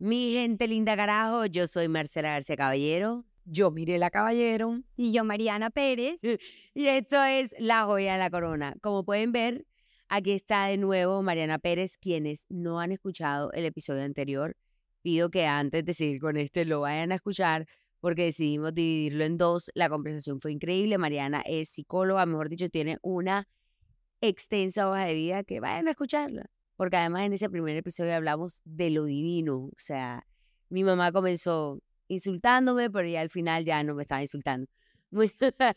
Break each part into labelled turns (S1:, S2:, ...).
S1: Mi gente linda carajo, yo soy Marcela García Caballero.
S2: Yo Mirela Caballero.
S3: Y yo Mariana Pérez.
S1: Y esto es La Joya de la Corona. Como pueden ver, aquí está de nuevo Mariana Pérez. Quienes no han escuchado el episodio anterior, pido que antes de seguir con este lo vayan a escuchar porque decidimos dividirlo en dos. La conversación fue increíble. Mariana es psicóloga, mejor dicho, tiene una extensa hoja de vida que vayan a escucharla. Porque además en ese primer episodio hablamos de lo divino. O sea, mi mamá comenzó insultándome, pero ya al final ya no me estaba insultando.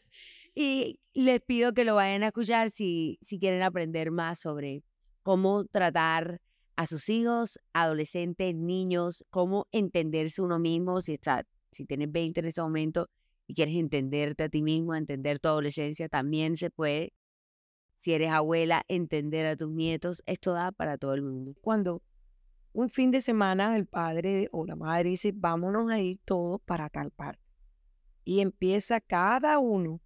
S1: y les pido que lo vayan a escuchar si, si quieren aprender más sobre cómo tratar a sus hijos, adolescentes, niños, cómo entenderse uno mismo, si está si tienes 20 en ese momento y quieres entenderte a ti mismo, entender tu adolescencia, también se puede. Si eres abuela, entender a tus nietos, esto da para todo el mundo.
S2: Cuando un fin de semana el padre o la madre dice, vámonos a ir todos para tal parte. Y empieza cada uno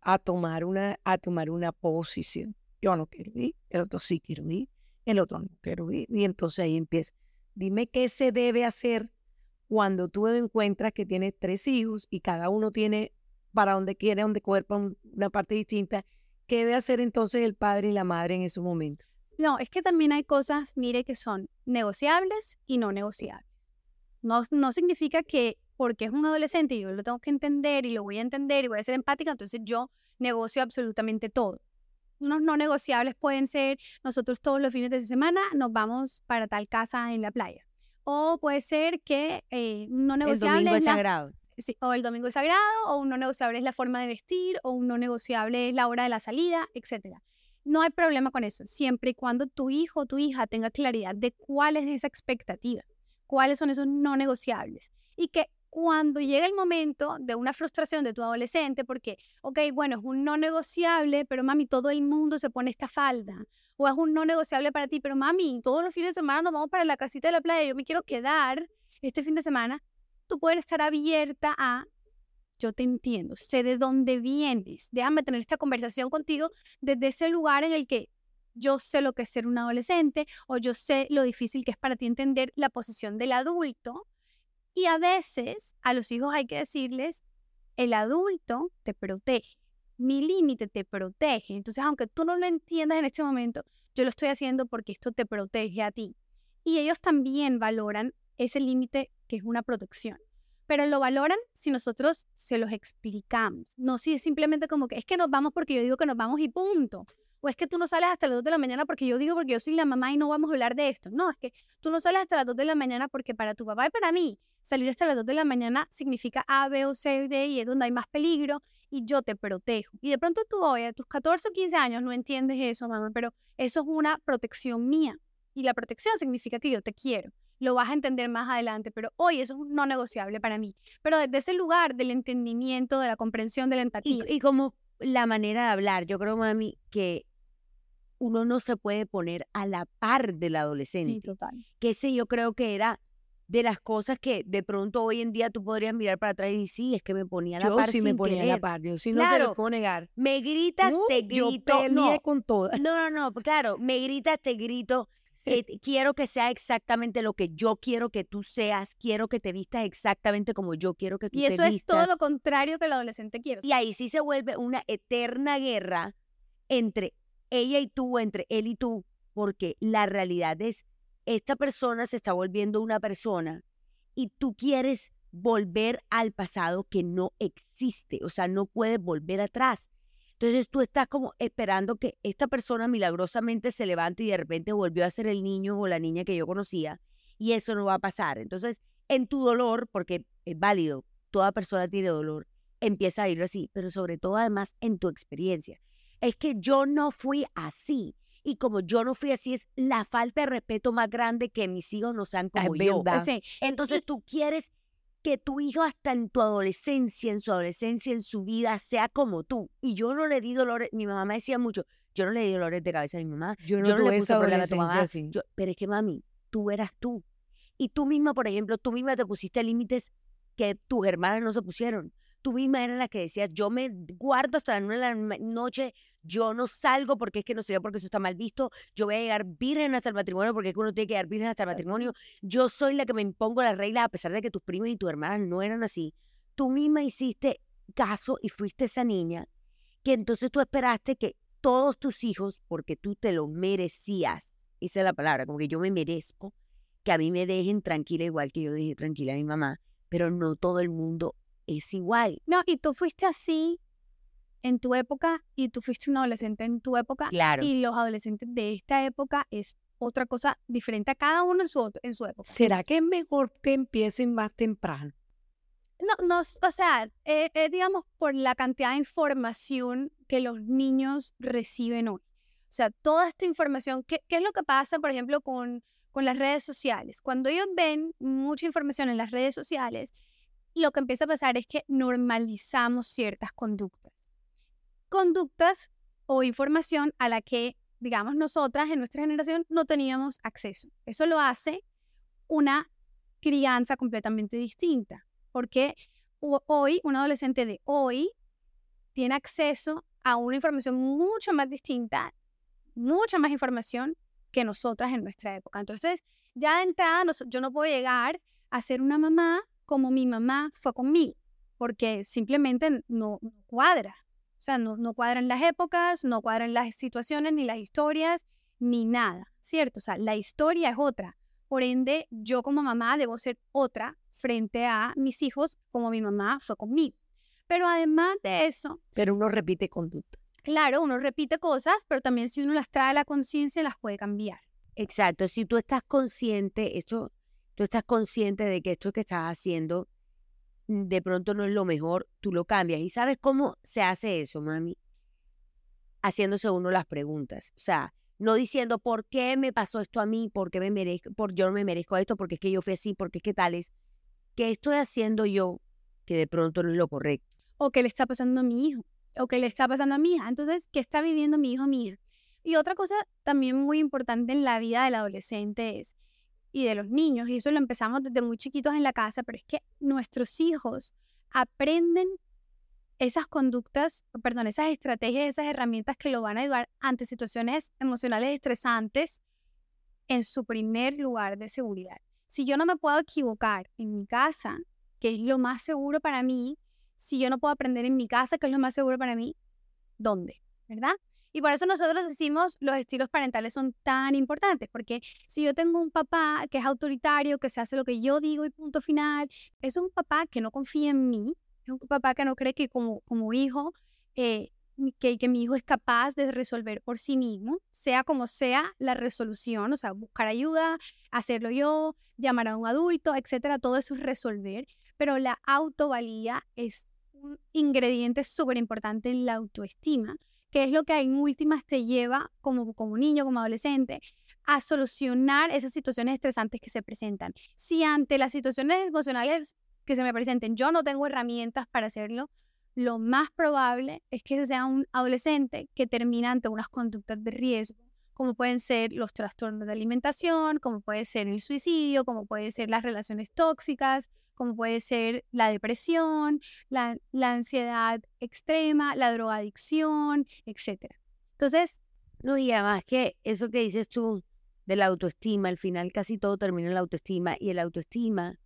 S2: a tomar una, a tomar una posición. Yo no quiero ir, el otro sí quiero ir, el otro no quiero ir. Y entonces ahí empieza. Dime qué se debe hacer cuando tú encuentras que tienes tres hijos y cada uno tiene para donde quiere, donde cuerpo, una parte distinta, ¿qué debe hacer entonces el padre y la madre en ese momento?
S3: No, es que también hay cosas, mire, que son negociables y no negociables. No, no significa que porque es un adolescente y yo lo tengo que entender y lo voy a entender y voy a ser empática, entonces yo negocio absolutamente todo. Unos no negociables pueden ser, nosotros todos los fines de semana nos vamos para tal casa en la playa. O puede ser que eh, no negociable.
S1: El domingo es sagrado.
S3: Sí, o el domingo es sagrado, o un no negociable es la forma de vestir, o un no negociable es la hora de la salida, etc. No hay problema con eso, siempre y cuando tu hijo o tu hija tenga claridad de cuál es esa expectativa, cuáles son esos no negociables. Y que cuando llega el momento de una frustración de tu adolescente, porque, ok, bueno, es un no negociable, pero mami, todo el mundo se pone esta falda, o es un no negociable para ti, pero mami, todos los fines de semana nos vamos para la casita de la playa, yo me quiero quedar este fin de semana, tú puedes estar abierta a, yo te entiendo, sé de dónde vienes, déjame tener esta conversación contigo desde ese lugar en el que yo sé lo que es ser un adolescente o yo sé lo difícil que es para ti entender la posición del adulto. Y a veces a los hijos hay que decirles, el adulto te protege mi límite te protege. Entonces, aunque tú no lo entiendas en este momento, yo lo estoy haciendo porque esto te protege a ti. Y ellos también valoran ese límite que es una protección. Pero lo valoran si nosotros se los explicamos. No si es simplemente como que es que nos vamos porque yo digo que nos vamos y punto. O es que tú no sales hasta las 2 de la mañana porque yo digo porque yo soy la mamá y no vamos a hablar de esto. No, es que tú no sales hasta las 2 de la mañana porque para tu papá y para mí salir hasta las 2 de la mañana significa A, B o C, D y es donde hay más peligro y yo te protejo. Y de pronto tú hoy a tus 14 o 15 años no entiendes eso, mamá, pero eso es una protección mía. Y la protección significa que yo te quiero. Lo vas a entender más adelante, pero hoy eso es no negociable para mí. Pero desde ese lugar del entendimiento, de la comprensión, de la empatía.
S1: Y, y como la manera de hablar, yo creo, mami, que uno no se puede poner a la par del adolescente.
S3: Sí, total.
S1: Que ese yo creo que era de las cosas que de pronto hoy en día tú podrías mirar para atrás y sí, es que me ponía a la
S2: yo
S1: par
S2: sí me ponía a la par, yo sí no se lo puedo negar.
S1: Me gritas,
S2: No,
S1: te
S2: yo
S1: grito.
S2: peleé
S1: No,
S2: con todas.
S1: no, no, no, claro, me gritas, te grito. Eh, quiero que sea exactamente lo que yo quiero que tú seas, quiero que te vistas exactamente como yo quiero que tú
S3: Y
S1: te
S3: eso es todo
S1: vistas.
S3: lo contrario que el adolescente quiere.
S1: Y ahí sí se vuelve una eterna guerra entre ella y tú, entre él y tú, porque la realidad es, esta persona se está volviendo una persona y tú quieres volver al pasado que no existe, o sea, no puedes volver atrás. Entonces tú estás como esperando que esta persona milagrosamente se levante y de repente volvió a ser el niño o la niña que yo conocía y eso no va a pasar. Entonces, en tu dolor, porque es válido, toda persona tiene dolor, empieza a ir así, pero sobre todo además en tu experiencia. Es que yo no fui así. Y como yo no fui así, es la falta de respeto más grande que mis hijos no sean
S2: Es
S1: como yo. Entonces tú quieres que tu hijo hasta en tu adolescencia, en su adolescencia, en su vida, sea como tú. Y yo no le di dolores, mi mamá me decía mucho, yo no le di dolores de cabeza a mi mamá.
S2: Yo no,
S1: Yo no le puse
S2: esa
S1: problema a tu mamá.
S2: así.
S1: Yo- pero es que mami, tú eras tú. Y tú misma, por ejemplo, tú misma te pusiste límites que tus hermanas no se pusieron. Tú misma eras la que decías, yo me guardo hasta las nueve de la noche, yo no salgo porque es que no sé, porque eso está mal visto, yo voy a llegar virgen hasta el matrimonio porque es que uno tiene que llegar virgen hasta el matrimonio, yo soy la que me impongo las reglas a pesar de que tus primos y tus hermanas no eran así. Tú misma hiciste caso y fuiste esa niña que entonces tú esperaste que todos tus hijos, porque tú te lo merecías, esa es la palabra, como que yo me merezco, que a mí me dejen tranquila igual que yo dejé tranquila a mi mamá, pero no todo el mundo es igual.
S3: No, y tú fuiste así en tu época y tú fuiste un adolescente en tu época.
S1: Claro.
S3: Y los adolescentes de esta época es otra cosa diferente a cada uno en su, en su época.
S2: ¿Será que es mejor que empiecen más temprano?
S3: No, no, o sea, eh, eh, digamos por la cantidad de información que los niños reciben hoy. O sea, toda esta información, ¿qué, qué es lo que pasa, por ejemplo, con, con las redes sociales? Cuando ellos ven mucha información en las redes sociales, lo que empieza a pasar es que normalizamos ciertas conductas. Conductas o información a la que, digamos, nosotras en nuestra generación no teníamos acceso. Eso lo hace una crianza completamente distinta porque hoy, un adolescente de hoy tiene acceso a una información mucho más distinta, mucha más información que nosotras en nuestra época. Entonces, ya de entrada, yo no puedo llegar a ser una mamá como mi mamá fue conmigo, porque simplemente no, cuadra. O sea, no, no cuadran las épocas, no cuadran las situaciones, ni las historias, ni nada, ¿cierto? O sea, la historia es otra. Por ende, yo como mamá debo ser otra frente a mis hijos como mi mamá fue conmigo. Pero además de eso...
S2: Pero uno repite conducta.
S3: Claro, uno repite cosas, pero también si uno las trae a la conciencia, las puede cambiar.
S1: Exacto, si tú estás consciente, esto, tú estás consciente de que esto que estás haciendo de pronto no es lo mejor, tú lo cambias. ¿Y sabes cómo se hace eso, mami? Haciéndose uno las preguntas. O sea, no diciendo por qué me pasó esto a mí, por qué me merezco, por yo no me merezco esto, porque es que yo fui así, porque es que tales. ¿qué estoy haciendo yo que de pronto no es lo correcto?
S3: O qué le está pasando a mi hijo, o qué le está pasando a mi hija. Entonces, ¿qué está viviendo mi hijo mi hija? Y otra cosa también muy importante en la vida del adolescente es, y de los niños, y eso lo empezamos desde muy chiquitos en la casa, pero es que nuestros hijos aprenden esas conductas, perdón, esas estrategias, esas herramientas que lo van a ayudar ante situaciones emocionales estresantes en su primer lugar de seguridad. Si yo no me puedo equivocar en mi casa, que es lo más seguro para mí, si yo no puedo aprender en mi casa, que es lo más seguro para mí, ¿dónde? ¿Verdad? Y por eso nosotros decimos los estilos parentales son tan importantes, porque si yo tengo un papá que es autoritario, que se hace lo que yo digo y punto final, es un papá que no confía en mí, es un papá que no cree que como, como hijo eh, que, que mi hijo es capaz de resolver por sí mismo, sea como sea la resolución, o sea, buscar ayuda, hacerlo yo, llamar a un adulto, etcétera, todo eso es resolver, pero la autovalía es un ingrediente súper importante en la autoestima, que es lo que en últimas te lleva como, como niño, como adolescente, a solucionar esas situaciones estresantes que se presentan. Si ante las situaciones emocionales que se me presenten yo no tengo herramientas para hacerlo, lo más probable es que sea un adolescente que termina ante unas conductas de riesgo, como pueden ser los trastornos de alimentación, como puede ser el suicidio, como puede ser las relaciones tóxicas, como puede ser la depresión, la, ansiedad extrema, la drogadicción, etc. Entonces...
S1: No, y además que eso que dices tú de la autoestima, al final casi todo termina en la autoestima y el autoestima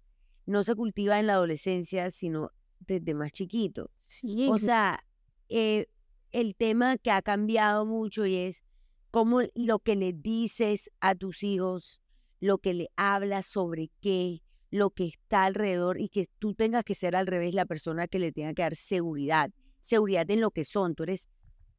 S1: no se cultiva en la adolescencia, sino desde más chiquito.
S3: Sí.
S1: O sea, eh, el tema que ha cambiado mucho y es cómo lo que le dices a tus hijos, lo que le hablas sobre qué, lo que está alrededor y que tú tengas que ser al revés la persona que le tenga que dar seguridad, seguridad en lo que son. Tú eres,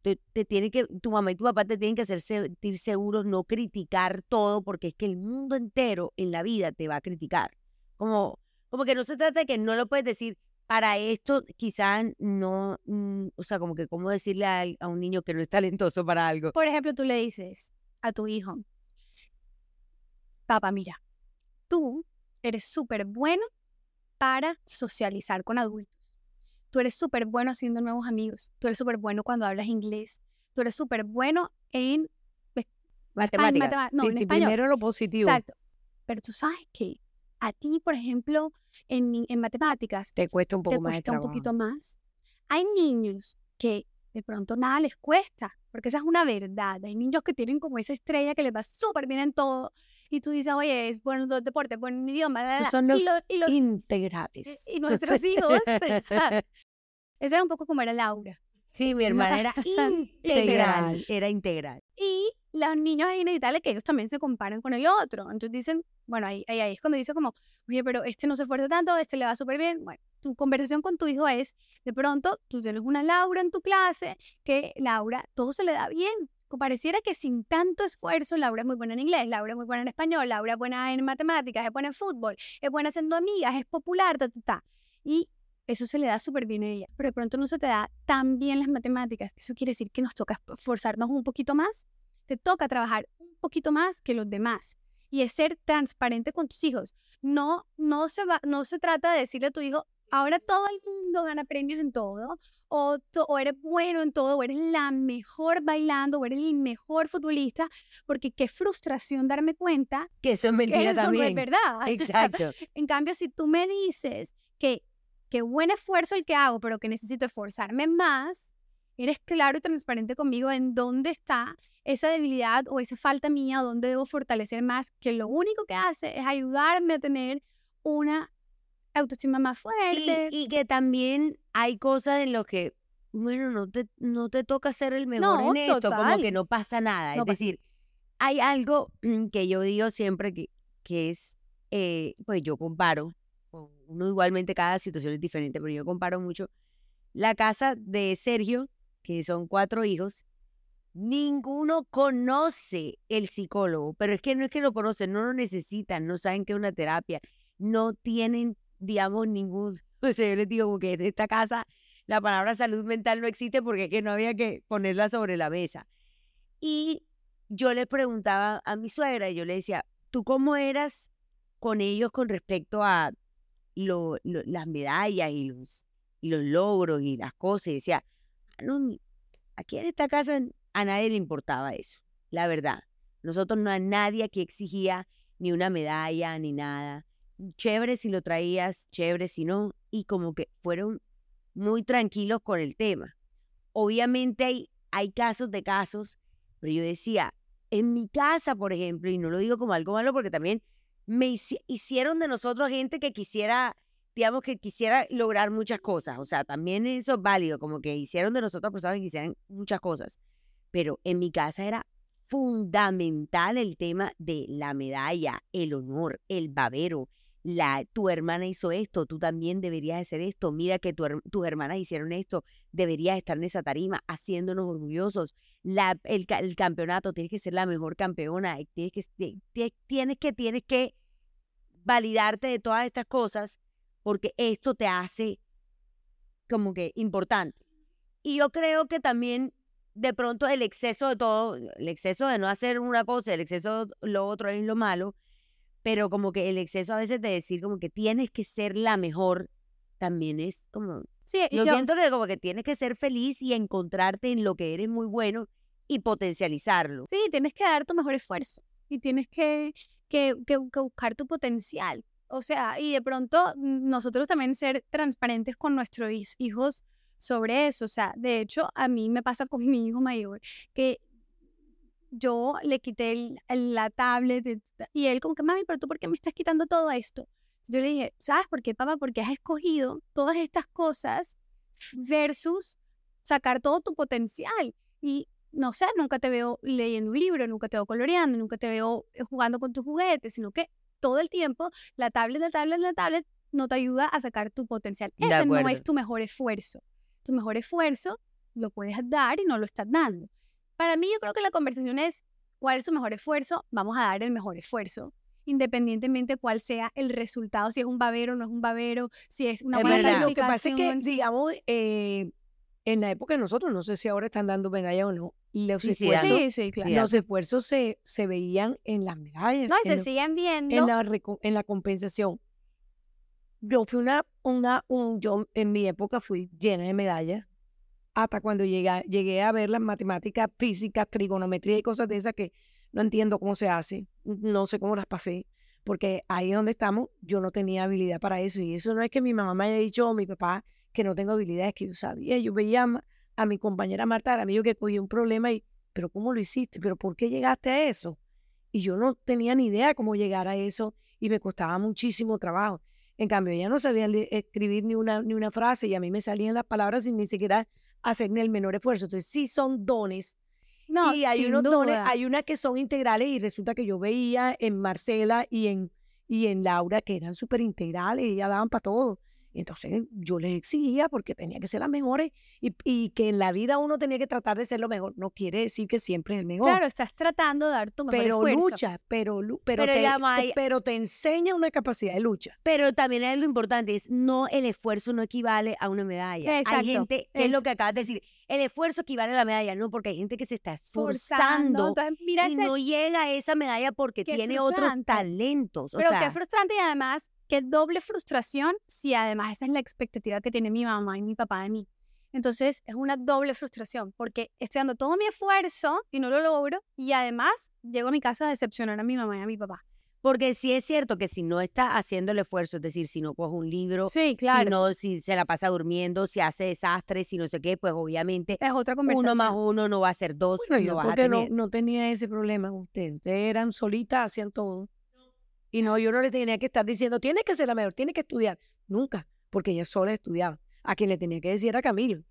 S1: te, tiene que, tu mamá y tu papá te tienen que hacer sentir seguros, no criticar todo, porque es que el mundo entero en la vida te va a criticar. Como, como que no se trata de que no lo puedes decir, para esto quizá no, mm, o sea, como que cómo decirle a, un niño que no es talentoso para algo.
S3: Por ejemplo, tú le dices a tu hijo, papá, mira, tú eres súper bueno para socializar con adultos. Tú eres súper bueno haciendo nuevos amigos. Tú eres súper bueno cuando hablas inglés. Tú eres súper bueno en
S1: matemáticas.
S3: no, en español.
S2: primero lo positivo.
S3: Exacto. Pero tú sabes que a ti, por ejemplo, en, en matemáticas,
S2: te cuesta un poco
S3: te
S2: más.
S3: Cuesta un poquito más. Hay niños que de pronto nada les cuesta, porque esa es una verdad. Hay niños que tienen como esa estrella que les va súper bien en todo y tú dices, oye, es bueno en los deportes, bueno en idioma,
S2: Esos
S3: bla".
S2: son
S3: Y
S2: los
S3: lo- y los-
S2: integrales.
S3: y nuestros hijos. Esa era un poco como era Laura.
S1: Sí, mi hermana era integral. Era integral.
S3: Y los niños es inevitable que ellos también se comparan con el otro. Entonces dicen, bueno, ahí, ahí, ahí es cuando dice como, oye, pero este no se esfuerza tanto, este le va súper bien. Bueno, tu conversación con tu hijo es, de pronto, tú tienes una Laura en tu clase, que Laura, todo se le da bien. Pareciera que sin tanto esfuerzo, Laura es muy buena en inglés, Laura es muy buena en español, Laura es buena en matemáticas, es buena en fútbol, es buena haciendo amigas, es popular, ta, ta, ta. Y eso se le da súper bien a ella. Pero de pronto no se te da tan bien las matemáticas. Eso quiere decir que nos toca esforzarnos un poquito más. Te toca trabajar un poquito más que los demás. Y es ser transparente con tus hijos. No, no, se, va, no se trata de decirle a tu hijo, ahora todo el mundo gana premios en todo, o, to- o eres bueno en todo, o eres la mejor bailando, o eres el mejor futbolista, porque qué frustración darme cuenta
S1: Que eso es
S3: que
S1: mentira
S3: eso no es verdad.
S1: Exacto.
S3: En cambio, si tú me dices que qué buen esfuerzo el que hago, pero que necesito esforzarme más, eres claro y transparente conmigo en dónde está esa debilidad o esa falta mía, dónde debo fortalecer más, que lo único que hace es ayudarme a tener una autoestima más fuerte.
S1: Y, y que también hay cosas en las que, bueno, no te, no te toca ser el mejor
S3: No,
S1: en esto, como que no pasa nada.
S3: No
S1: es
S3: pasa
S1: decir, hay algo mm, que yo digo siempre que, que es, eh, pues yo comparo, uno igualmente cada situación es diferente, pero yo comparo mucho la casa de Sergio, que son cuatro hijos, ninguno conoce el psicólogo, pero es que no es que lo conocen, no lo necesitan, no saben qué es una terapia, no tienen, digamos, ningún, o sea, yo les digo como que en esta casa la palabra salud mental no existe porque es que no había que ponerla sobre la mesa. Y yo le preguntaba a mi suegra, y yo le decía, ¿tú cómo eras con ellos con respecto a lo- lo- las medallas y los, y los logros y las cosas? Y decía, "Ah, no, aquí en esta casa a nadie le importaba eso, la verdad. Nosotros no a nadie aquí exigía ni una medalla ni nada. Chévere si lo traías, chévere si no. Y como que fueron muy tranquilos con el tema. Obviamente hay, hay casos de casos, pero yo decía, en mi casa, por ejemplo, y no lo digo como algo malo porque también me hici- hicieron de nosotros gente que quisiera, digamos, que quisiera lograr muchas cosas. O sea, también eso es válido, como que hicieron de nosotros personas que quisieran muchas cosas. Pero en mi casa era fundamental el tema de la medalla, el honor, el babero. La, tu hermana hizo esto, tú también deberías hacer esto. Mira que tu tus hermanas hicieron esto, deberías estar en esa tarima haciéndonos orgullosos. El, ca- el campeonato, tienes que ser la mejor campeona, tienes que, ti- ti- tienes que, tienes que validarte de todas estas cosas porque esto te hace como que importante. Y yo creo que también de pronto el exceso de todo, el exceso de no hacer una cosa, el exceso de lo otro es lo malo, pero como que el exceso a veces de decir como que tienes que ser la mejor también es como,
S3: Sí, y
S1: yo siento que como que tienes que ser feliz y encontrarte en lo que eres muy bueno y potencializarlo.
S3: Sí, tienes que dar tu mejor esfuerzo y tienes que, que, que- que buscar tu potencial. O sea, y de pronto mm, nosotros también ser transparentes con nuestros hijos sobre eso. O sea, de hecho, a mí me pasa con mi hijo mayor que yo le quité el- el- la tablet y él como que, mami, pero tú por qué me estás quitando todo esto? Yo le dije, ¿sabes por qué, papá? Porque has escogido todas estas cosas versus sacar todo tu potencial. Y no sé, nunca te veo leyendo un libro, nunca te veo coloreando, nunca te veo eh, jugando con tus juguetes, sino que todo el tiempo la tablet, la tablet, la tablet no te ayuda a sacar tu potencial. Ese no es tu mejor esfuerzo. Tu mejor esfuerzo lo puedes dar y no lo estás dando. Para mí yo creo que la conversación es cuál es su mejor esfuerzo, vamos a dar el mejor esfuerzo, independientemente cuál sea el resultado, si es un babero o no es un babero, si es una
S1: Es
S3: buena
S1: verdad.
S2: Lo que pasa es que, digamos, eh, en la época de nosotros, no sé si ahora están dando medalla o no, los
S1: Sí,
S2: esfuerzos,
S3: Sí, sí, claro.
S1: Sí,
S2: los esfuerzos se, se veían en las medallas,
S3: No, y se
S2: lo-
S3: siguen viendo.
S2: en la, en la compensación. Yo fui una, una, un, yo en mi época fui llena de medallas, hasta cuando llegué, llegué a ver las matemáticas, físicas, trigonometría y cosas de esas que no entiendo cómo se hace, no sé cómo las pasé, porque ahí donde estamos yo no tenía habilidad para eso y eso no es que mi mamá me haya dicho o mi papá que no tengo habilidades que yo sabía, yo veía a mi compañera Marta Aramillo que cogí un problema y, pero ¿cómo lo hiciste? ¿Pero por qué llegaste a eso? Y yo no tenía ni idea cómo llegar a eso y me costaba muchísimo trabajo. En cambio, ella no sabía escribir ni una, ni una frase y a mí me salían las palabras sin ni siquiera hacer ni el menor esfuerzo. Entonces, sí son dones.
S3: No,
S2: y hay unos dones, hay unas que son integrales y resulta que yo veía en Marcela y en, y en Laura que eran súper integrales ya daban para todo. Entonces yo les exigía porque tenía que ser las mejores y, y que en la vida uno tenía que tratar de ser lo mejor. No quiere decir que siempre es el mejor.
S3: Claro, estás tratando de dar tu mejor
S2: pero
S3: esfuerzo.
S2: lucha, pero, lu- pero,
S1: Pero
S2: te,
S1: May-
S2: pero te enseña una capacidad de lucha.
S1: Pero también es lo importante, es no el esfuerzo no equivale a una medalla.
S3: Exacto,
S1: Hay gente, que es lo que acabas de decir, el esfuerzo equivale a la medalla, no, porque hay gente que se está
S3: Forzando.
S1: esforzando
S3: Entonces, mira
S1: y
S3: ese,
S1: no llega a esa medalla porque tiene otros talentos. O
S3: pero
S1: sea,
S3: qué frustrante y además, qué doble frustración si además esa es la expectativa que tiene mi mamá y mi papá de mí. Entonces, es una doble frustración porque estoy dando todo mi esfuerzo y no lo logro y además llego a mi casa a decepcionar a mi mamá y a mi papá.
S1: porque sí es cierto que si no está haciendo el esfuerzo, es decir, si no coge un libro,
S3: Sí,
S1: si
S3: claro.
S1: no, si se la pasa durmiendo, si hace desastres, si no sé qué, pues obviamente
S3: es otra conversación.
S1: uno más uno no va a ser dos,
S2: Bueno,
S1: no
S2: yo
S1: vas a
S2: porque no,
S1: tener.
S2: no tenía ese problema con ustedes. Ustedes eran solitas, hacían todo. Y no, yo no le tenía que estar diciendo, tienes que ser la mejor, tienes que estudiar. Nunca, porque ella sola estudiaba. A quien le tenía que decir era Camilo.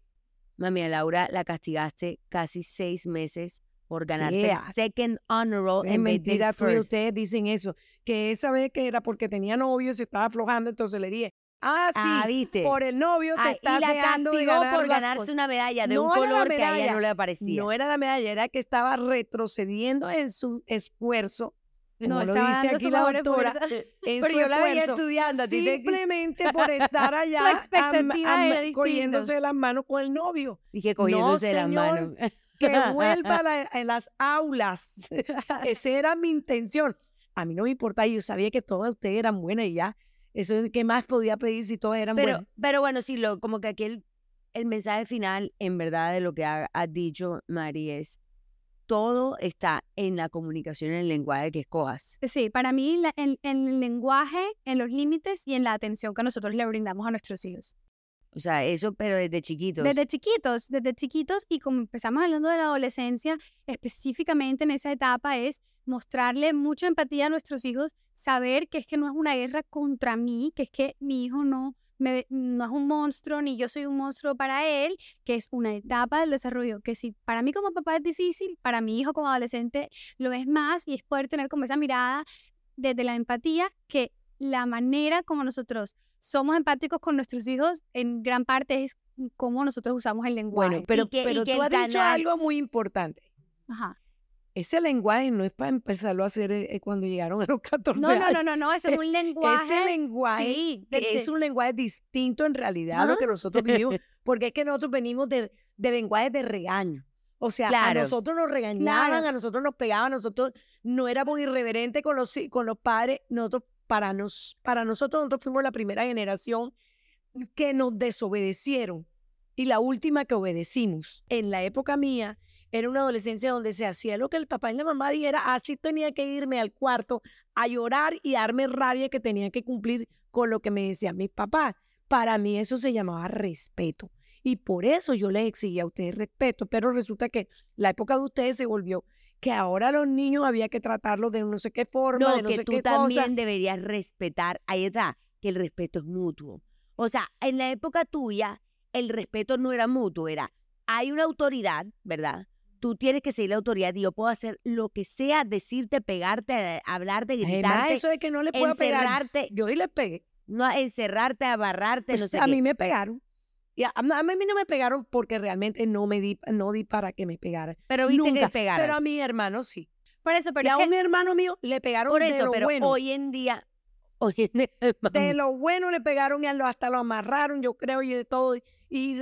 S1: Mami, a Laura la castigaste casi seis meses por ganarse el second honor roll
S2: Es
S1: en
S2: mentira
S1: first.
S2: ustedes dicen eso. Que esa vez que era porque tenía novio, se estaba aflojando, entonces le dije, ah, sí,
S1: Ah, ¿viste?
S2: por el novio te
S1: Ah,
S2: estás
S1: y la
S2: dejando de
S1: castigó
S2: ganar
S1: por ganarse
S2: cosas".
S1: una medalla de un
S2: No
S1: color que a ella
S2: medalla,
S1: no le aparecía.
S2: No era la medalla, era que estaba retrocediendo en su esfuerzo.
S3: No,
S2: lo dice aquí la doctora, en
S1: Pero
S2: su
S1: yo la veía estudiando, te-
S2: simplemente por estar allá am- cogiéndose las manos con el novio.
S1: Dije cogiéndose de las
S2: señor.
S1: manos.
S2: Que vuelva a, la- a las aulas. Esa era mi intención. A mí no me importa, yo sabía que todas ustedes eran buenas y ya. Eso, ¿qué más podía pedir si todas eran
S1: Pero,
S2: buenas?
S1: pero bueno, sí, lo, como que aquí el, el mensaje final, en verdad, de lo que ha, ha dicho Mari es, todo está en la comunicación, en el lenguaje que escojas.
S3: Sí, para mí la- en, en el lenguaje, en los límites y en la atención que nosotros le brindamos a nuestros hijos.
S1: O sea, eso, pero desde chiquitos.
S3: Desde chiquitos, desde chiquitos y como empezamos hablando de la adolescencia, específicamente en esa etapa es mostrarle mucha empatía a nuestros hijos, saber que es que no es una guerra contra mí, que es que mi hijo no, me, no es un monstruo ni yo soy un monstruo para él, que es una etapa del desarrollo, que si para mí como papá es difícil, para mi hijo como adolescente lo es más y es poder tener como esa mirada desde la empatía que la manera como nosotros somos empáticos con nuestros hijos en gran parte es cómo nosotros usamos el lenguaje.
S2: Bueno, pero,
S1: que-
S2: pero tú has dicho algo muy importante.
S3: Ajá.
S2: Ese lenguaje no es para empezarlo a hacer eh, eh, cuando llegaron a los 14
S3: No, no,
S2: años.
S3: no, no, no, ese es un lenguaje.
S2: Ese lenguaje
S3: sí,
S2: es un lenguaje distinto en realidad a lo que nosotros vivimos, porque es que nosotros venimos de, de lenguaje de regaño. O sea,
S1: Claro.
S2: a nosotros nos regañaban,
S3: Claro.
S2: a nosotros nos pegaban, nosotros no éramos irreverentes con los, con los padres. Nosotros, para, nos, para nosotros, nosotros fuimos la primera generación que nos desobedecieron y la última que obedecimos. En la época mía, era una adolescencia donde se hacía lo que el papá y la mamá dijera, así tenía que irme al cuarto a llorar y darme rabia que tenía que cumplir con lo que me decían mis papás. Para mí eso se llamaba respeto. Y por eso yo les exigía a ustedes respeto, pero resulta que la época de ustedes se volvió que ahora los niños había que tratarlos de no sé qué forma,
S1: No,
S2: de no
S1: que
S2: sé
S1: tú
S2: qué
S1: también
S2: cosa.
S1: deberías respetar. Ahí está, que el respeto es mutuo. O sea, en la época tuya, el respeto no era mutuo, era, hay una autoridad, ¿verdad? Tú tienes que seguir la autoridad y yo puedo hacer lo que sea, decirte, pegarte, eh, hablarte,
S2: Además,
S1: gritarte,
S2: eso de que no le puedo pegar. Yo y les pegué.
S1: no, encerrarte, abarrarte, no sé
S2: a
S1: qué.
S2: mí me pegaron. Y a, mí no me pegaron porque realmente no me di, no di para que me pegaran.
S1: pero viste que
S2: Nunca.
S1: pegaron.
S2: Pero a mi hermano sí.
S3: Por eso, pero
S2: y a
S3: que-
S2: un hermano mío le pegaron
S1: Por
S2: de lo
S1: pero
S2: bueno.
S1: hoy en día, hoy en día,
S2: de lo bueno le pegaron y hasta lo amarraron, yo creo, y de todo. Y,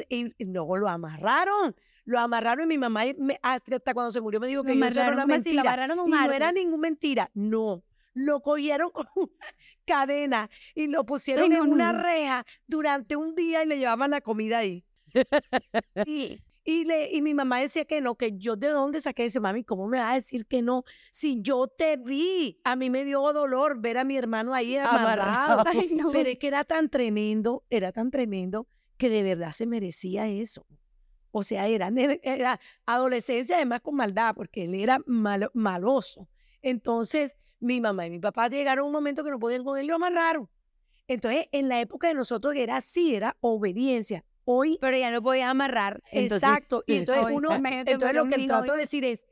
S2: y- y no, lo amarraron. Lo amarraron y mi mamá, me- hasta cuando se murió, me dijo
S3: Lo
S2: que yo eso era
S3: amarraron,
S2: una.
S3: Lo
S2: mentira.
S3: amarraron a un
S2: Y no era ninguna mentira, no. Lo cogieron con una cadena y lo pusieron
S3: Ay, no,
S2: en
S3: no,
S2: una
S3: no.
S2: reja durante un día y le llevaban la comida ahí.
S3: Sí.
S2: Y, le, y mi mamá decía que no, que yo de dónde saqué eso, mami, ¿cómo me vas a decir que no? Si yo te vi, a mí me dio dolor ver a mi hermano ahí amarrado.
S1: Amarrado.
S3: Ay, no.
S2: Pero es que era tan tremendo, era tan tremendo que de verdad se merecía eso. O sea, era, nene- era adolescencia además con maldad, porque él era malo, maloso. Entonces, mi mamá y mi papá llegaron a un momento que no podían con él y lo amarraron. Entonces, en la época de nosotros era así, era obediencia. Hoy,
S1: Pero ya no podía amarrar. entonces-
S2: exacto. Y entonces
S3: Hoy,
S2: uno, entonces lo que
S3: niño
S2: trato de decir es,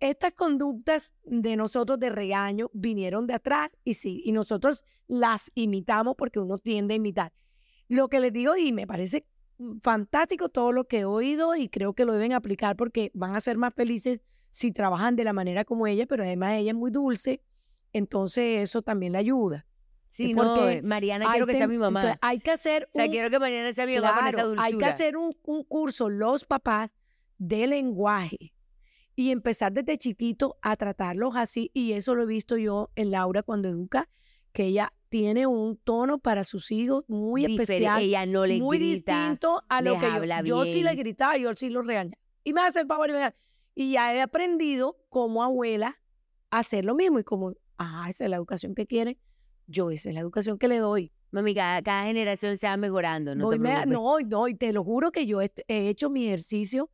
S2: estas conductas de nosotros de regaño vinieron de atrás y sí, y nosotros las imitamos porque uno tiende a imitar. Lo que les digo y me parece fantástico todo lo que he oído y creo que lo deben aplicar porque van a ser más felices si trabajan de la manera como ella, pero además ella es muy dulce, entonces eso también le ayuda.
S1: Sí,
S2: porque
S1: no, Mariana quiero que sea mi mamá.
S2: entonces, hay que hacer
S1: o sea,
S2: un-
S1: quiero que Mariana sea mi mamá con esa
S2: Claro,
S1: dulzura.
S2: hay que hacer un, un curso los papás de lenguaje y empezar desde chiquito a tratarlos así y eso lo he visto yo en Laura cuando educa que ella tiene un tono para sus hijos muy especial,
S1: Ella no le
S2: muy
S1: grita.
S2: distinto a lo que yo, yo sí le gritaba, yo sí lo regañaba y me hace el favor y me da- y ya he aprendido como abuela a hacer lo mismo y como, ah, esa es la educación que quieren, yo esa es la educación que le doy.
S1: Mami, cada, cada generación se va mejorando, no
S2: No,
S1: te
S2: y me- no, no, y te lo juro que yo he, he hecho mi ejercicio.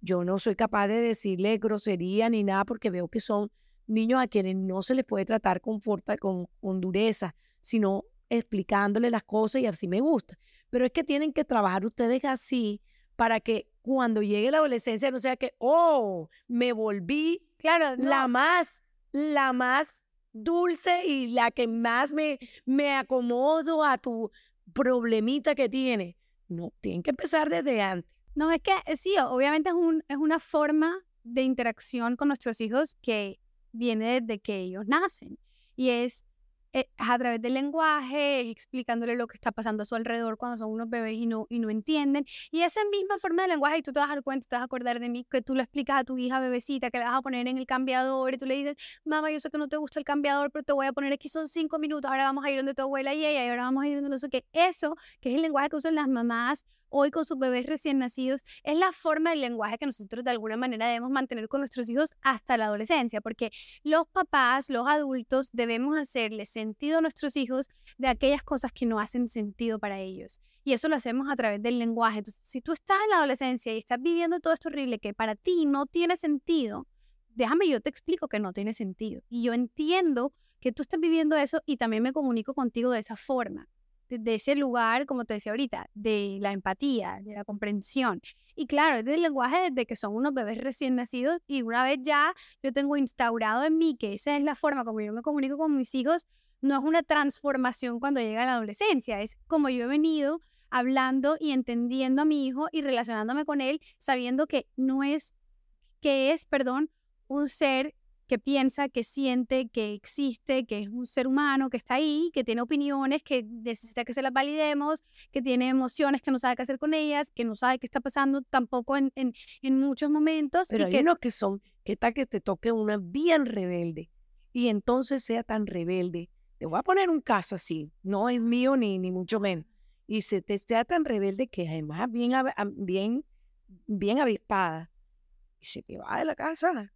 S2: Yo no soy capaz de decirle grosería ni nada porque veo que son niños a quienes no se les puede tratar con, forta, con, con dureza, sino explicándole las cosas y así me gusta. Pero es que tienen que trabajar ustedes así para que cuando llegue la adolescencia no sea que, oh, me volví
S3: Claro,
S2: la más, la más dulce y la que más me, me acomodo a tu problemita que tiene. No, tienen que empezar desde antes.
S3: No, es que eh, sí, obviamente es, un, es una forma de interacción con nuestros hijos que viene desde que ellos nacen. Y es, eh, a través del lenguaje, explicándole lo que está pasando a su alrededor cuando son unos bebés y no, y no entienden. Y esa misma forma de lenguaje, y tú te vas a dar cuenta, te vas a acordar de mí, que tú le explicas a tu hija bebecita que le vas a poner en el cambiador y tú le dices, mamá, yo sé que no te gusta el cambiador, pero te voy a poner aquí, son cinco minutos, ahora vamos a ir donde tu abuela y ella, y ahora vamos a ir donde no sé qué. Eso, que es el lenguaje que usan las mamás hoy con sus bebés recién nacidos, es la forma del lenguaje que nosotros de alguna manera debemos mantener con nuestros hijos hasta la adolescencia, porque los papás, los adultos, debemos hacerle sentido a nuestros hijos de aquellas cosas que no hacen sentido para ellos. Y eso lo hacemos a través del lenguaje. Entonces, si tú estás en la adolescencia y estás viviendo todo esto horrible que para ti no tiene sentido, déjame yo te explico que no tiene sentido. Y yo entiendo que tú estás viviendo eso y también me comunico contigo de esa forma de ese lugar, como te decía ahorita, de la empatía, de la comprensión. Y claro, es del lenguaje desde que son unos bebés recién nacidos y una vez ya yo tengo instaurado en mí que esa es la forma como yo me comunico con mis hijos, no es una transformación cuando llega la adolescencia, es como yo he venido hablando y entendiendo a mi hijo y relacionándome con él, sabiendo que no es, que es, perdón, un ser que piensa, que siente, que existe, que es un ser humano, que está ahí, que tiene opiniones, que necesita que se las validemos, que tiene emociones que no sabe qué hacer con ellas, que no sabe qué está pasando tampoco en, en, en muchos momentos.
S2: Pero
S3: y
S2: hay
S3: que,
S2: unos que son, que tal que te toque una bien rebelde y entonces sea tan rebelde. Te voy a poner un caso así, no es mío ni, ni mucho menos. Y se te sea tan rebelde que además bien, bien, bien avispada y se te va de la casa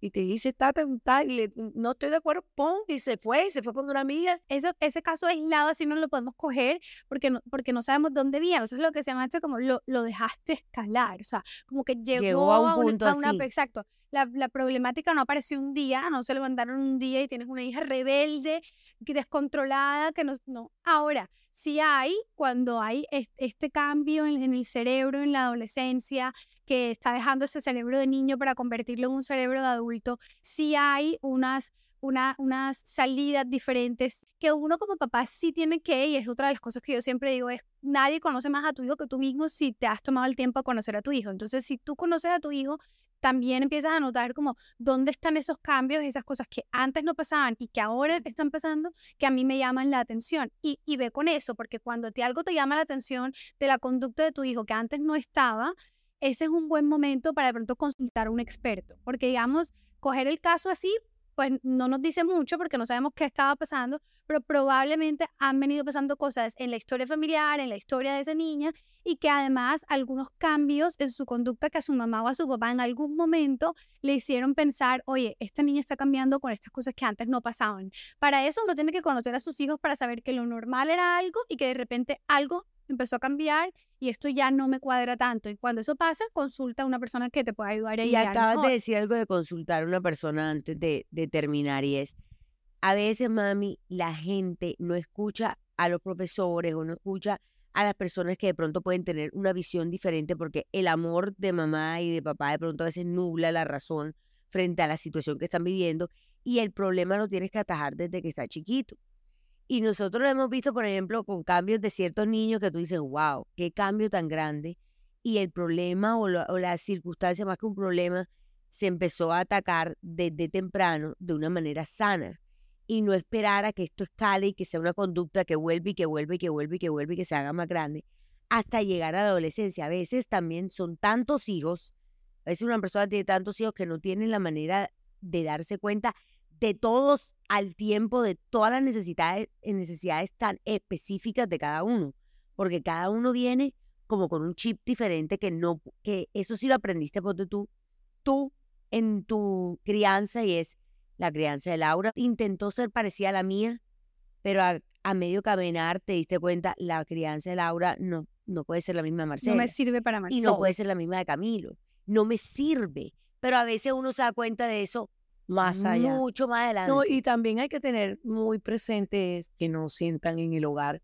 S2: y te dice, y le- no estoy de acuerdo, pon, y se fue, y se fue con una amiga.
S3: eso, ese caso aislado así no lo podemos coger porque no, porque no sabemos dónde viene. Eso es lo que se llama esto como lo, lo dejaste escalar. O sea, como que llegó,
S1: Llegó a un
S3: una-
S1: punto
S3: a una,
S1: así.
S3: Exacto. La, problemática no apareció un día, no se levantaron un día y tienes una hija rebelde, descontrolada, que no, no. Ahora, sí hay, cuando hay es- este cambio en, el cerebro en la adolescencia, que está dejando ese cerebro de niño para convertirlo en un cerebro de adulto, sí hay unas una, unas salidas diferentes que uno como papá sí tiene que, y es otra de las cosas que yo siempre digo, es nadie conoce más a tu hijo que tú mismo si te has tomado el tiempo a conocer a tu hijo. Entonces, si tú conoces a tu hijo, también empiezas a notar como dónde están esos cambios, esas cosas que antes no pasaban y que ahora están pasando, que a mí me llaman la atención. Y, y ve con eso, porque cuando te, algo te llama la atención de la conducta de tu hijo que antes no estaba, ese es un buen momento para de pronto consultar a un experto. Porque digamos, coger el caso así, pues no nos dice mucho porque no sabemos qué estaba pasando, pero probablemente han venido pasando cosas en la historia familiar, en la historia de esa niña, y que además algunos cambios en su conducta que a su mamá o a su papá en algún momento le hicieron pensar, oye, esta niña está cambiando con estas cosas que antes no pasaban. Para eso uno tiene que conocer a sus hijos para saber que lo normal era algo y que de repente algo empezó a cambiar y esto ya no me cuadra tanto. Y cuando eso pasa, consulta a una persona que te pueda ayudar a
S1: Y acabas
S3: mejor.
S1: de decir algo de consultar a una persona antes de, de terminar y es, a veces, mami, la gente no escucha a los profesores o no escucha a las personas que de pronto pueden tener una visión diferente porque el amor de mamá y de papá de pronto a veces nubla la razón frente a la situación que están viviendo y el problema lo tienes que atajar desde que está chiquito. Y nosotros lo hemos visto, por ejemplo, con cambios de ciertos niños que tú dices, wow, qué cambio tan grande. Y el problema o, la- o la circunstancia, más que un problema, se empezó a atacar desde temprano de una manera sana. Y no esperar a que esto escale y que sea una conducta que vuelve y que vuelve y que vuelve y que vuelve y que se haga más grande hasta llegar a la adolescencia. A veces también son tantos hijos, a veces una persona tiene tantos hijos que no tienen la manera de darse cuenta de todos al tiempo, de todas las necesidades, necesidades tan específicas de cada uno, porque cada uno viene como con un chip diferente que no, que eso sí lo aprendiste porque tú, tú en tu crianza y es la crianza de Laura, intentó ser parecida a la mía, pero a, a medio caminar te diste cuenta, la crianza de Laura no, no puede ser la misma de
S3: No
S1: Marcela.
S3: me sirve para
S1: y
S3: Marcela.
S1: no puede ser la misma de Camilo. No me sirve. Pero a veces uno se da cuenta de eso
S2: Más allá.
S1: mucho más adelante.
S2: No, y también hay que tener muy presentes que no sientan en el hogar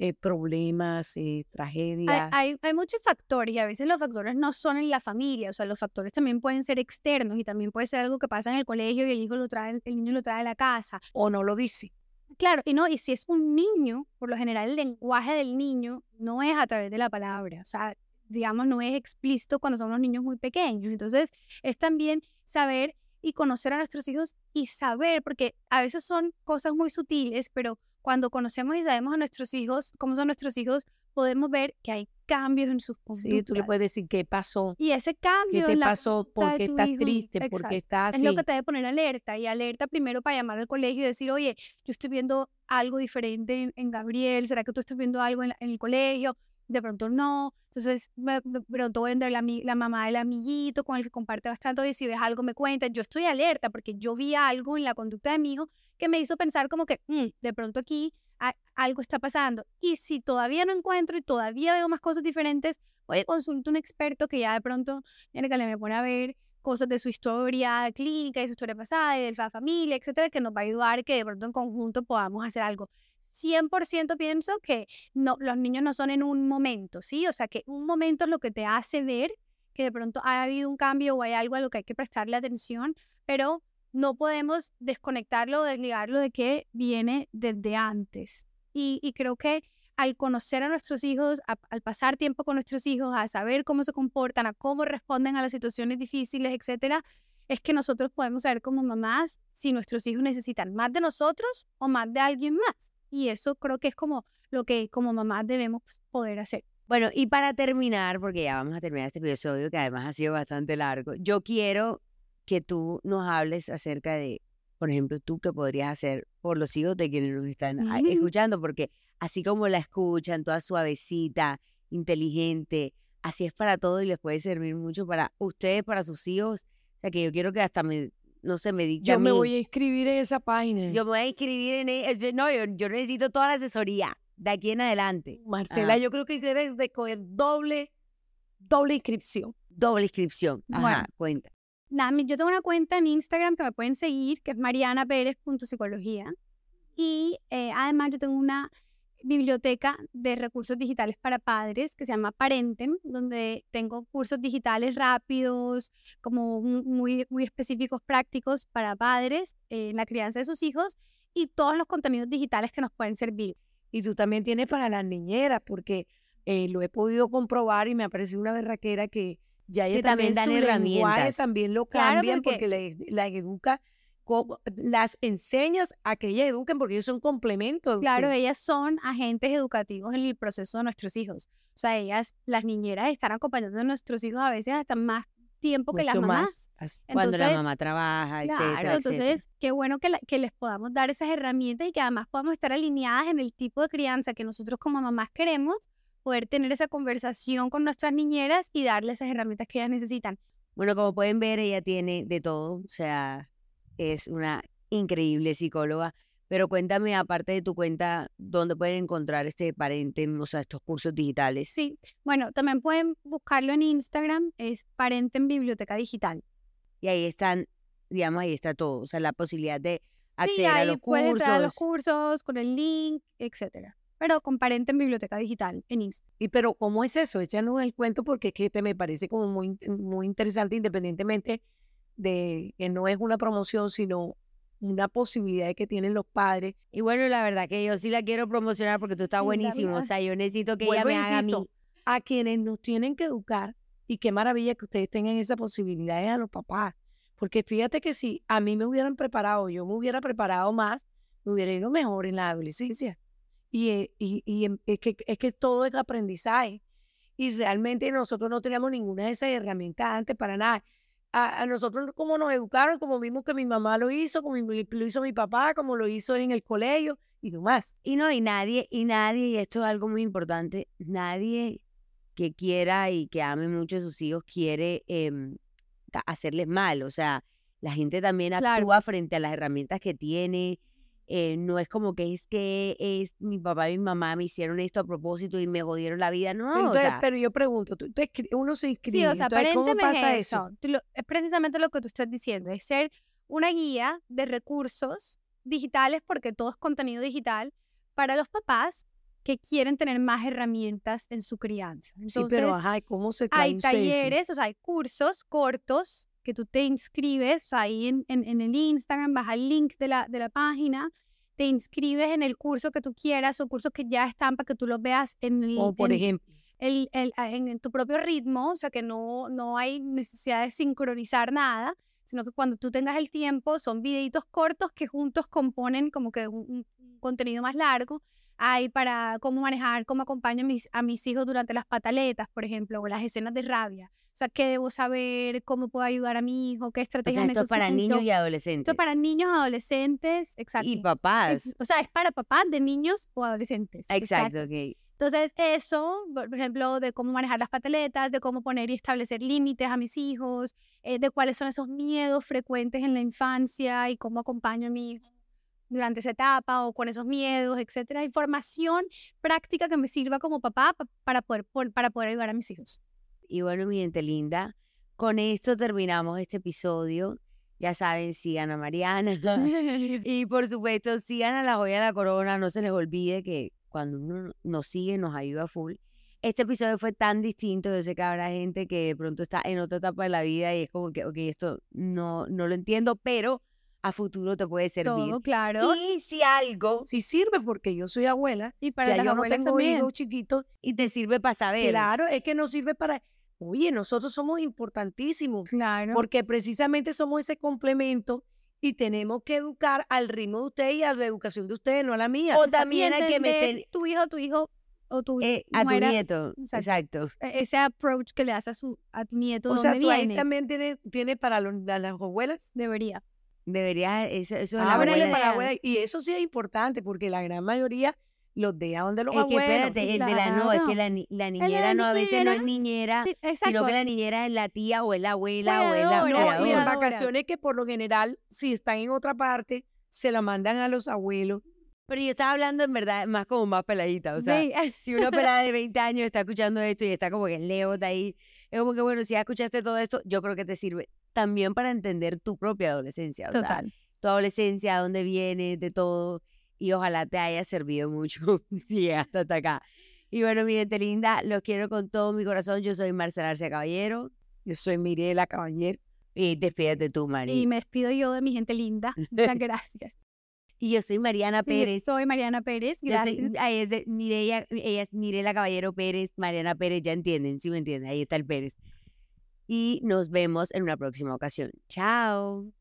S2: eh, problemas, eh,
S3: Hay,
S2: tragedias.
S3: hay, hay muchos factores y a veces los factores no son en la familia, o sea, los factores también pueden ser externos y también puede ser algo que pasa en el colegio y el hijo lo trae, el niño lo trae a la casa.
S2: o no lo dice.
S3: Claro, y no, y si es un niño, por lo general el lenguaje del niño no es a través de la palabra, o sea, digamos, no es explícito cuando son los niños muy pequeños. Entonces, es también saber y conocer a nuestros hijos y saber, porque a veces son cosas muy sutiles, pero cuando conocemos y sabemos a nuestros hijos, cómo son nuestros hijos, podemos ver que hay cambios en sus conductas.
S2: Sí, tú le puedes decir qué pasó,
S3: Y ese cambio
S2: qué te
S3: en la
S2: pasó,
S3: conducta
S2: por
S3: de
S2: qué
S3: tu
S2: estás
S3: hijo,
S2: triste, por
S3: exacto,
S2: qué estás
S3: es
S2: así.
S3: lo que te debe poner alerta y alerta primero para llamar al colegio y decir, oye, yo estoy viendo algo diferente en, en Gabriel, ¿será que tú estás viendo algo en, la- en el colegio? De pronto no, entonces de pronto voy a la, la mamá del amiguito con el que comparte bastante, oye, si ves algo me cuentas, yo estoy alerta porque yo vi algo en la conducta de mi hijo que me hizo pensar como que "Mm, de pronto aquí algo está pasando. Y si todavía no encuentro y todavía veo más cosas diferentes, oye, consulto a un experto que ya de pronto viene que le me pone a ver cosas de su historia clínica, de su historia pasada, y de la familia, etcétera, que nos va a ayudar que de pronto en conjunto podamos hacer algo. 100% pienso que no, los niños no son en un momento, ¿sí? O sea, que un momento es lo que te hace ver que de pronto ha habido un cambio o hay algo a lo que hay que prestarle atención, pero no podemos desconectarlo o desligarlo de que viene desde antes. Y, y creo que al conocer a nuestros hijos, a- al pasar tiempo con nuestros hijos, a saber cómo se comportan, a cómo responden a las situaciones difíciles, etcétera, es que nosotros podemos saber como mamás si nuestros hijos necesitan más de nosotros o más de alguien más. Y eso creo que es como lo que como mamás debemos poder hacer.
S1: Bueno, y para terminar, porque ya vamos a terminar este episodio que además ha sido bastante largo, yo quiero que tú nos hables acerca de, por ejemplo, tú qué podrías hacer por los hijos de quienes nos están ah,
S3: Ujú.
S1: escuchando, porque así como la escuchan, toda suavecita, inteligente, así es para todo y les puede servir mucho para ustedes, para sus hijos. O sea, que yo quiero que hasta me, no sé, me diga
S2: Yo me voy a inscribir en esa página.
S1: Yo me voy a inscribir en... e- yo- No, yo, yo necesito toda la asesoría de aquí en adelante.
S2: Marcela,
S1: Ajá.
S2: yo creo que debes de coger doble, doble inscripción.
S1: Doble inscripción. Ajá,
S3: Bueno.
S1: cuenta.
S3: Nada, yo tengo una cuenta en Instagram que me pueden seguir, que es marianapérez.psicología. Y eh, además yo tengo una biblioteca de recursos digitales para padres que se llama Parentem, donde tengo cursos digitales rápidos, como mu- muy, muy específicos, prácticos para padres eh, en la crianza de sus hijos y todos los contenidos digitales que nos pueden servir.
S2: Y tú también tienes para las niñeras, porque eh, lo he podido comprobar y me ha parecido una berraquera que ya ella
S1: Que también
S2: también,
S1: dan
S2: su lenguaje
S1: herramientas.
S2: también lo
S3: Claro,
S2: cambian
S3: porque-
S2: porque, les- las educa, las enseñas a que ellas eduquen porque ellos son complementos. de
S3: Claro, ellas son agentes educativos en el proceso de nuestros hijos. O sea, ellas, las niñeras, están acompañando a nuestros hijos a veces hasta más tiempo que las mamás.
S2: más.
S1: Cuando la mamá trabaja,
S3: Claro,
S1: etcétera, etcétera.
S3: entonces qué bueno que, la- que les podamos dar esas herramientas y que además podamos estar alineadas en el tipo de crianza que nosotros como mamás queremos, poder tener esa conversación con nuestras niñeras y darles esas herramientas que ellas necesitan.
S1: Bueno, como pueden ver, ella tiene de todo, o sea, es una increíble psicóloga, Pero cuéntame, aparte de tu cuenta, ¿dónde pueden encontrar este Parentem, o sea, estos cursos digitales?
S3: Sí, bueno, también pueden buscarlo en Instagram, es Parentem Biblioteca Digital.
S1: Y ahí están, digamos, ahí está todo, o sea, la posibilidad de acceder
S3: sí,
S1: a
S3: ahí
S1: los
S3: puedes entrar a los
S1: cursos.
S3: cursos con el link, etcétera. Pero con Parentem Biblioteca Digital en Instagram.
S2: Y pero ¿cómo es eso? Échanos el cuento porque es que te me parece como muy, muy interesante independientemente de que no es una promoción, sino una posibilidad que tienen los padres.
S1: Y bueno, la verdad que yo sí la quiero promocionar porque tú estás buenísimo. O sea, yo necesito que ella me haga a mí.
S2: a quienes nos tienen que educar y qué maravilla que ustedes tengan esa posibilidad a los papás. Porque fíjate que si a mí me hubieran preparado, yo me hubiera preparado más, me hubiera ido mejor en la adolescencia. Y, eh, y, y em- es, que, es que todo es aprendizaje. Y realmente nosotros no teníamos ninguna de esas herramientas antes para nada. A, a nosotros como nos educaron, como vimos que mi mamá lo hizo, como lo hizo mi papá, como lo hizo en el colegio y demás.
S1: Y no, y nadie, y nadie, y esto es algo muy importante, nadie que quiera y que ame mucho a sus hijos quiere em, hacerles mal. O sea, la gente también
S3: Claro.
S1: actúa frente a las herramientas que tiene. Eh, no es como que es que es mi papá y mi mamá me hicieron esto a propósito y me jodieron la vida. No,
S2: Pero,
S1: o
S2: entonces,
S1: sea,
S2: pero yo pregunto, tú te uno se inscribe,
S3: Sí, o sea,
S2: entonces, ¿cómo
S3: aparentemente
S2: pasa
S3: es
S2: eso?
S3: lo- es precisamente lo que tú estás diciendo, es ser una guía de recursos digitales, porque todo es contenido digital, para los papás que quieren tener más herramientas en su crianza.
S2: sí, pero ajá, ¿y ¿cómo se
S3: hay
S2: eso?
S3: talleres, o sea, hay cursos cortos que tú te inscribes, o ahí en, en- en el Instagram, vas al link de la, de la página, te inscribes en el curso que tú quieras o cursos que ya están para que tú los veas en el,
S2: Como por
S3: en-
S2: ejemplo,
S3: el- el- en, tu propio ritmo, o sea que no, no hay necesidad de sincronizar nada, sino que cuando tú tengas el tiempo son videitos cortos que juntos componen como que un- un contenido más largo. Hay para cómo manejar, cómo acompaño a mis, a mis hijos durante las pataletas, por ejemplo, o las escenas de rabia. O sea, qué debo saber, cómo puedo ayudar a mi hijo, qué
S1: o
S3: estrategias
S1: sea, esto es para niños y
S3: necesito.
S1: adolescentes.
S3: Esto es para niños, adolescentes, exacto.
S1: y papás.
S3: Es- o sea, es para papás de niños o adolescentes.
S1: Exacto, ok.
S3: Entonces, eso, por ejemplo, de cómo manejar las pataletas, de cómo poner y establecer límites a mis hijos, eh, de cuáles son esos miedos frecuentes en la infancia y cómo acompaño a mi hijo durante esa etapa o con esos miedos, etcétera. Información práctica que me sirva como papá pa- para poder, para poder ayudar a mis hijos.
S1: Y bueno, mi gente linda, con esto terminamos este episodio. Ya saben, sigan a Mariana. Y por supuesto, sigan a la joya de la corona. No se les olvide que cuando uno nos sigue, nos ayuda full. Este episodio fue tan distinto. Yo sé que habrá gente que de pronto está en otra etapa de la vida y es como que, ok, esto no, no lo entiendo, pero a futuro te puede servir.
S3: Todo, claro.
S1: Y si algo,
S2: si sirve porque yo soy abuela,
S3: Y para
S2: ya yo no tengo hijos chiquitos,
S1: y te sirve para saber.
S2: claro, es que nos sirve para, oye, nosotros somos importantísimos,
S3: Claro.
S2: porque precisamente somos ese complemento y tenemos que educar al ritmo de ustedes y a la educación de ustedes, no a la mía.
S1: O también hay que meter
S3: tu hijo, tu hijo o tu
S1: eh, a tu nieto.
S3: Exacto.
S1: Exacto.
S3: e- ese approach que le das a, su, a tu nieto,
S2: o
S3: ¿de
S2: sea, tú ahí también tienes, tienes para los- la- las abuelas.
S3: Debería.
S1: Debería, eso, eso
S2: Ábrele para
S3: sean.
S2: abuelas. Y eso sí es importante, porque la gran mayoría los deja donde los
S1: Es que
S2: abuelos.
S1: espérate, el de la no, es que la, la niñera no, a veces no es niñera,
S3: Sí,
S1: sino que la niñera es la tía o es la abuela o es la
S2: No, y en vacaciones que por lo general, si están en otra parte, se la mandan a los abuelos.
S1: Pero yo estaba hablando en verdad más como más peladita, o sea,
S3: Sí,
S1: si una pelada de 20 años está escuchando esto y está como que lejos de ahí, es como que bueno, si ya escuchaste todo esto, yo creo que te sirve también para entender tu propia adolescencia, o sea,
S3: Total.
S1: tu adolescencia, dónde vienes, de todo, y ojalá te haya servido mucho si llegaste hasta acá. Y bueno, mi gente linda, los quiero con todo mi corazón. Yo soy Marcela Arce Caballero.
S2: Yo soy Mirela Caballero.
S1: Y despídete tú, Mari.
S3: Y me despido yo de mi gente linda. Muchas gracias.
S1: Y yo soy Mariana Pérez.
S3: Soy Mariana Pérez.
S1: Soy-
S3: Gracias.
S1: ahí es de Mireia, ella es Mirela Caballero Pérez, Mariana Pérez, ya entienden, sí me entienden, ahí está el Pérez. Y nos vemos en una próxima ocasión. Chao.